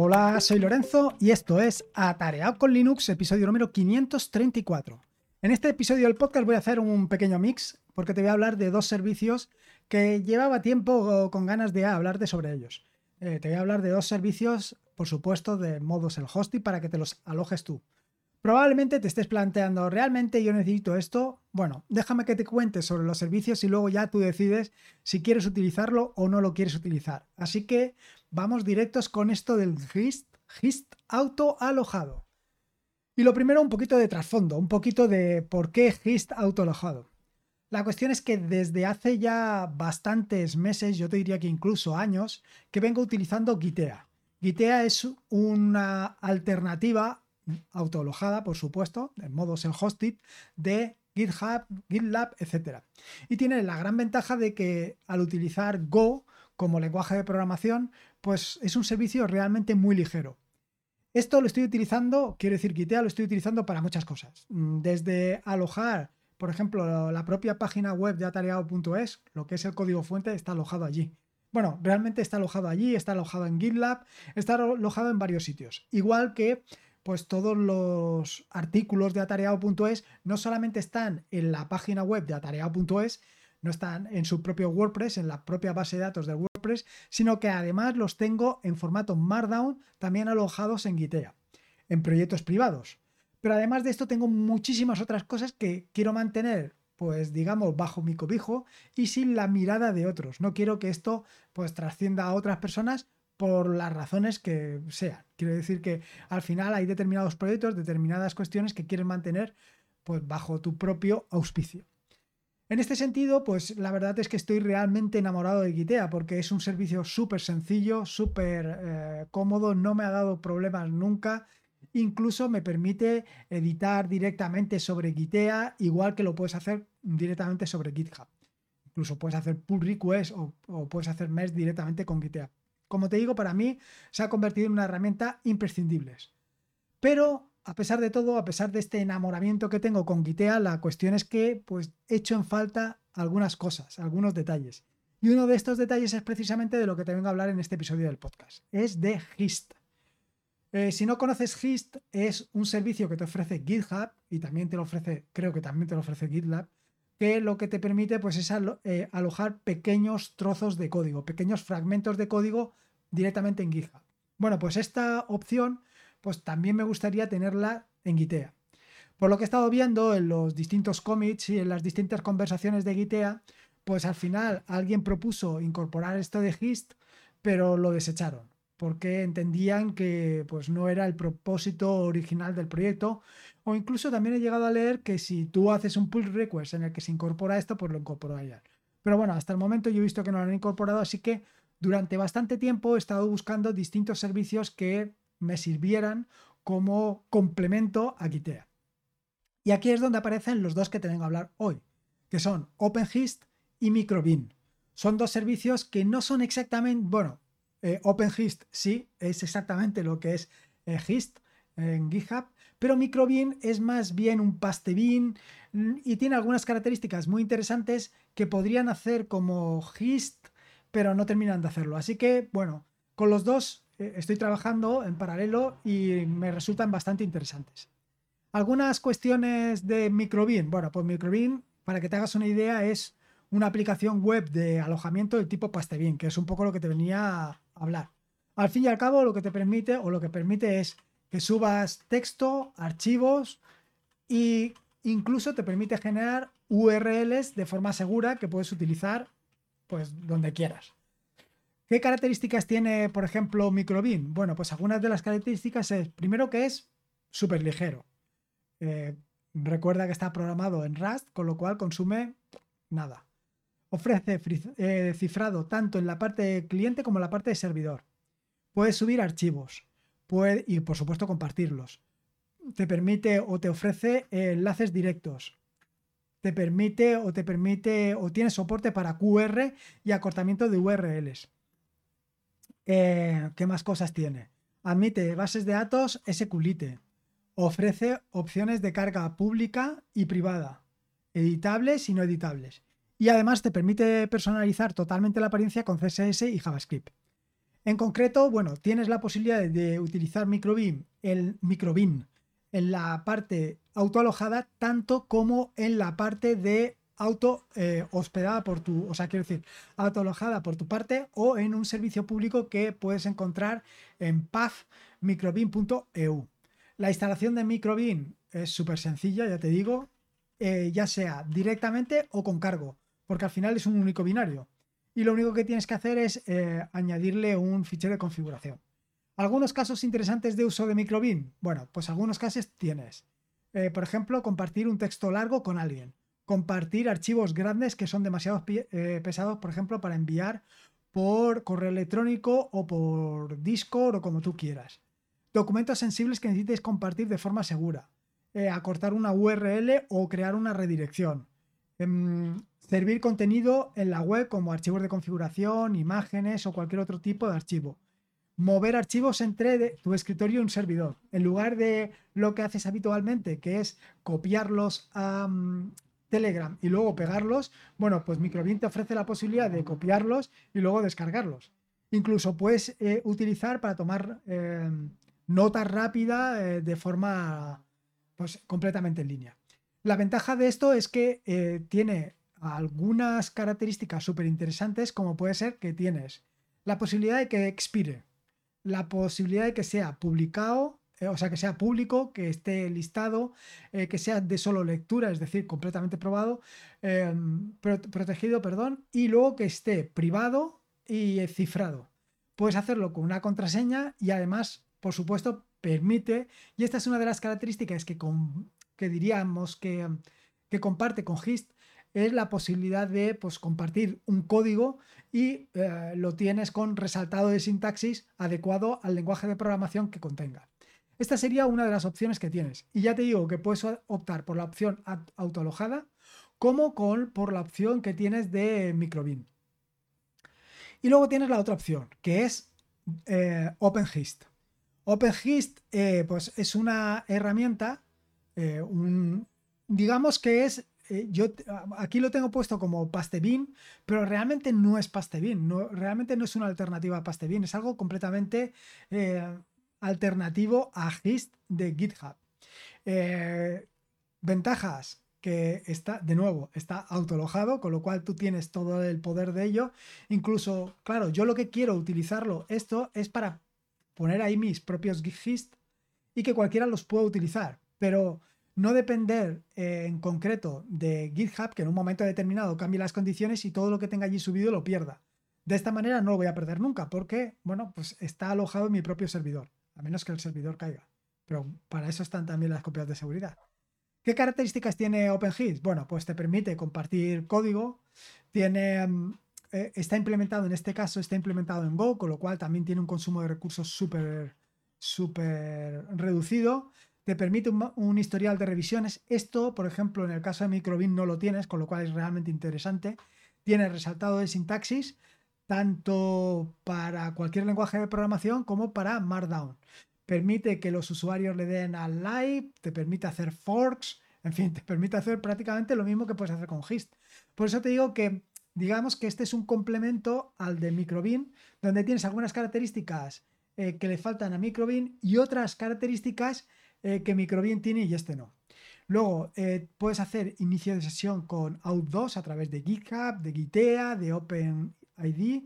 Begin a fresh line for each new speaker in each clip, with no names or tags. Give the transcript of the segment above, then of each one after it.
Hola, soy Lorenzo y esto es Atareado con Linux, episodio número 534. En este episodio del podcast voy a hacer un pequeño mix porque te voy a hablar de dos servicios que llevaba tiempo con ganas de hablar de sobre ellos. Eh, te voy a hablar de dos servicios, por supuesto, de modos el hosting para que te los alojes tú. Probablemente te estés planteando, ¿realmente yo necesito esto? Bueno, déjame que te cuente sobre los servicios y luego ya tú decides si quieres utilizarlo o no lo quieres utilizar. Así que vamos directos con esto del GIST, GIST auto alojado. Y lo primero, un poquito de trasfondo, un poquito de por qué GIST auto alojado. La cuestión es que desde hace ya bastantes meses, yo te diría que incluso años, que vengo utilizando Gitea. Gitea es una alternativa autoalojada, por supuesto, en modo self-hosted, de GitHub, GitLab, etc. Y tiene la gran ventaja de que al utilizar Go como lenguaje de programación, pues es un servicio realmente muy ligero. Esto lo estoy utilizando, quiero decir, Gitea lo estoy utilizando para muchas cosas. Mm, desde alojar, por ejemplo, la propia página web de atareado.es, lo que es el código fuente, está alojado allí. Bueno, realmente está alojado allí, está alojado en GitLab, está alojado en varios sitios. Igual que pues todos los artículos de atareado.es no solamente están en la página web de atareado.es, no están en su propio WordPress, en la propia base de datos de WordPress, sino que además los tengo en formato Markdown también alojados en Gitea, en proyectos privados. Pero además de esto tengo muchísimas otras cosas que quiero mantener pues digamos bajo mi cobijo y sin la mirada de otros. No quiero que esto pues trascienda a otras personas por las razones que sean. Quiero decir que al final hay determinados proyectos, determinadas cuestiones que quieres mantener pues, bajo tu propio auspicio. En este sentido, pues la verdad es que estoy realmente enamorado de Gitea porque es un servicio súper sencillo, súper eh, cómodo, no me ha dado problemas nunca. Incluso me permite editar directamente sobre Gitea, igual que lo puedes hacer directamente sobre GitHub. Incluso puedes hacer pull request o, puedes hacer mesh directamente con Gitea. Como te digo, para mí se ha convertido en una herramienta imprescindible. Pero a pesar de todo, a pesar de este enamoramiento que tengo con Gitea, la cuestión es que pues echo en falta algunas cosas, algunos detalles. Y uno de estos detalles es precisamente de lo que te vengo a hablar en este episodio del podcast. Es de Gist. Eh, si no conoces Gist, es un servicio que te ofrece GitHub y también te lo ofrece, creo que también te lo ofrece GitLab, que lo que te permite pues, es eh, alojar pequeños trozos de código, pequeños fragmentos de código directamente en GitHub. Bueno, pues esta opción pues también me gustaría tenerla en Gitea. Por lo que he estado viendo en los distintos commits y en las distintas conversaciones de Gitea, pues al final alguien propuso incorporar esto de Gist, pero lo desecharon porque entendían que pues no era el propósito original del proyecto. O incluso también he llegado a leer que si tú haces un pull request en el que se incorpora esto pues lo incorporarían. Pero bueno hasta el momento yo he visto que no lo han incorporado así que durante bastante tiempo he estado buscando distintos servicios que me sirvieran como complemento a Gitea y aquí es donde aparecen los dos que te vengo a hablar hoy que son OpenGist y Microbin. Son dos servicios que no son exactamente bueno eh, OpenGist sí, es exactamente lo que es eh, Gist en GitHub, pero Microbin es más bien un pastebin mm, y tiene algunas características muy interesantes que podrían hacer como Gist, pero no terminan de hacerlo. Así que, bueno, con los dos eh, estoy trabajando en paralelo y me resultan bastante interesantes. Algunas cuestiones de Microbin. Bueno, pues Microbin, para que te hagas una idea, es una aplicación web de alojamiento del tipo Pastebin, que es un poco lo que te venía hablar. Al fin y al cabo, lo que te permite o lo que permite es que subas texto, archivos e incluso te permite generar URLs de forma segura que puedes utilizar pues donde quieras. ¿Qué características tiene, por ejemplo, Microbin? Bueno, pues algunas de las características es, primero que es súper ligero. Eh, recuerda que está programado en Rust, con lo cual consume nada ofrece eh, cifrado tanto en la parte de cliente como en la parte de servidor. Puedes subir archivos puede, y por supuesto compartirlos. Te permite o te ofrece enlaces directos. Te permite o te permite o tiene soporte para QR y acortamiento de URLs. Eh, ¿Qué más cosas tiene? Admite bases de datos SQLite. Ofrece opciones de carga pública y privada, editables y no editables y además te permite personalizar totalmente la apariencia con CSS y JavaScript. En concreto, bueno, tienes la posibilidad de utilizar Microbin, el Microbin en la parte autoalojada, tanto como en la parte de auto eh, hospedada por tu, o sea, quiero decir, autoalojada por tu parte o en un servicio público que puedes encontrar en pathmicrobin.eu. La instalación de Microbin es súper sencilla, ya te digo, eh, ya sea directamente o con cargo, porque al final es un único binario y lo único que tienes que hacer es eh, añadirle un fichero de configuración. Algunos casos interesantes de uso de Microbin. Bueno, pues algunos casos tienes. Eh, por ejemplo, compartir un texto largo con alguien. Compartir archivos grandes que son demasiado eh, pesados, por ejemplo, para enviar por correo electrónico o por Discord o como tú quieras. Documentos sensibles que necesites compartir de forma segura. acortar una URL o crear una redirección. Em, servir contenido en la web como archivos de configuración, imágenes o cualquier otro tipo de archivo. Mover archivos entre tu escritorio y un servidor. En lugar de lo que haces habitualmente, que es copiarlos a mm, Telegram y luego pegarlos, bueno, pues Microbin te ofrece la posibilidad de copiarlos y luego descargarlos. Incluso puedes eh, utilizar para tomar eh, notas rápidas eh, de forma pues, completamente en línea. La ventaja de esto es que tiene algunas características súper interesantes, como puede ser que tienes la posibilidad de que expire, la posibilidad de que sea publicado, eh, o sea, que sea público, que esté listado, eh, que sea de solo lectura, es decir, completamente probado, protegido, perdón, y luego que esté privado y cifrado. Puedes hacerlo con una contraseña y además, por supuesto, permite, y esta es una de las características que, que diríamos que, que comparte con GIST, es la posibilidad de pues, compartir un código y eh, lo tienes con resaltado de sintaxis adecuado al lenguaje de programación que contenga. Esta sería una de las opciones que tienes. Y ya te digo que puedes optar por la opción autoalojada como con, por la opción que tienes de Microbin. Y luego tienes la otra opción, que es eh, OpenGist. OpenGist eh, pues es una herramienta, digamos que es eh, yo aquí lo tengo puesto como Pastebin, pero realmente no es Pastebin, no, realmente no es una alternativa a Pastebin, es algo completamente eh, alternativo a Gist de GitHub. Eh, ventajas que está, de nuevo, está autolojado, con lo cual tú tienes todo el poder de ello. Incluso, claro, yo lo que quiero utilizarlo, esto es para poner ahí mis propios Gist y que cualquiera los pueda utilizar. Pero no depender eh, en concreto de GitHub, que en un momento determinado cambie las condiciones y todo lo que tenga allí subido lo pierda. De esta manera no lo voy a perder nunca, porque, bueno, pues está alojado en mi propio servidor, a menos que el servidor caiga. Pero para eso están también las copias de seguridad. ¿Qué características tiene OpenGIS? Bueno, pues te permite compartir código, tiene, mm, eh, está implementado, en este caso está implementado en Go, con lo cual también tiene un consumo de recursos súper súper reducido te permite un, historial de revisiones. Esto, por ejemplo, en el caso de Microbin no lo tienes, con lo cual es realmente interesante. Tiene resaltado de sintaxis, tanto para cualquier lenguaje de programación como para Markdown. Permite que los usuarios le den al live, te permite hacer forks, en fin, te permite hacer prácticamente lo mismo que puedes hacer con Gist. Por eso te digo que digamos que este es un complemento al de Microbin, donde tienes algunas características eh, que le faltan a Microbin y otras características eh, que Microbin tiene y este no. Luego, eh, puedes hacer inicio de sesión con Out2 a través de GitHub, de Gitea, de OpenID.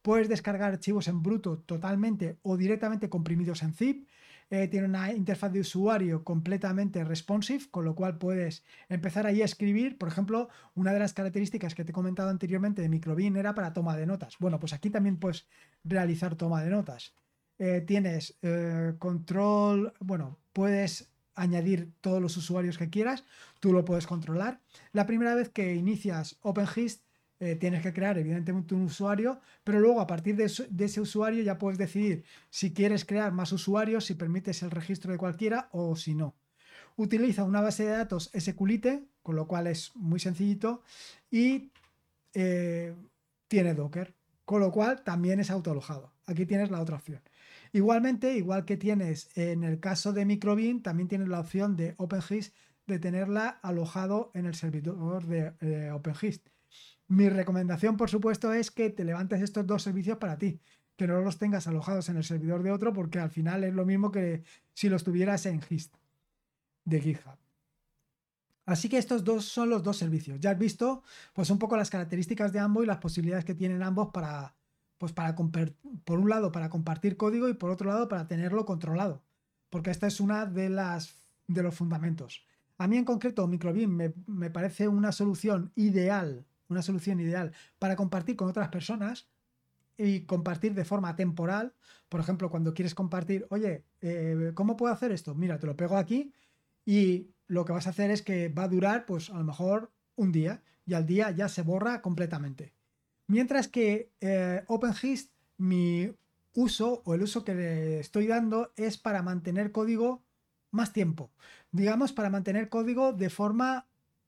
Puedes descargar archivos en bruto totalmente o directamente comprimidos en zip. Eh, tiene una interfaz de usuario completamente responsive, con lo cual puedes empezar ahí a escribir. Por ejemplo, una de las características que te he comentado anteriormente de Microbin era para toma de notas. Bueno, pues aquí también puedes realizar toma de notas. Tienes control, bueno, puedes añadir todos los usuarios que quieras, tú lo puedes controlar. La primera vez que inicias OpenGist eh, tienes que crear evidentemente un usuario, pero luego a partir de, ese usuario ya puedes decidir si quieres crear más usuarios, si permites el registro de cualquiera o si no. Utiliza una base de datos SQLite, con lo cual es muy sencillito, y eh, tiene Docker, con lo cual también es autoalojado. Aquí tienes la otra opción. Igualmente, igual que tienes en el caso de Microbin, también tienes la opción de OpenGIST de tenerla alojado en el servidor de OpenGIST. Mi recomendación, por supuesto, es que te levantes estos dos servicios para ti, que no los tengas alojados en el servidor de otro, porque al final es lo mismo que si los tuvieras en Gist de GitHub. Así que estos dos son los dos servicios. Ya has visto, pues un poco las características de ambos y las posibilidades que tienen ambos para, pues para por un lado para compartir código y por otro lado para tenerlo controlado, porque esta es una de las de los fundamentos. A mí en concreto Microbeam me, me parece una solución ideal, una solución ideal para compartir con otras personas y compartir de forma temporal. Por ejemplo, cuando quieres compartir, oye, eh, ¿cómo puedo hacer esto? Mira, te lo pego aquí y lo que vas a hacer es que va a durar, pues a lo mejor un día y al día ya se borra completamente. Mientras que eh, OpenGist, mi uso o el uso que le estoy dando es para mantener código más tiempo. Digamos, para mantener código de forma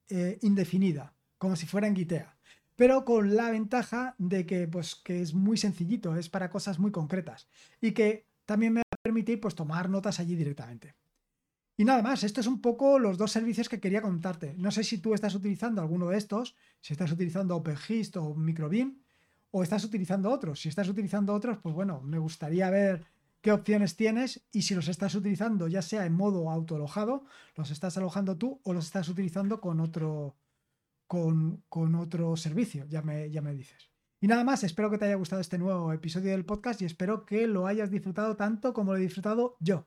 eh, indefinida, como si fuera en Gitea. Pero con la ventaja de que, pues, que es muy sencillito, es para cosas muy concretas. Y que también me va a permitir pues, tomar notas allí directamente. Y nada más, esto es un poco los dos servicios que quería contarte. No sé si tú estás utilizando alguno de estos, si estás utilizando OpenGist o Microbeam, o estás utilizando otros. Si estás utilizando otros, pues bueno, me gustaría ver qué opciones tienes y si los estás utilizando ya sea en modo autoalojado, los estás alojando tú o los estás utilizando con otro, con, otro servicio, ya me, ya me dices. Y nada más, espero que te haya gustado este nuevo episodio del podcast y espero que lo hayas disfrutado tanto como lo he disfrutado yo.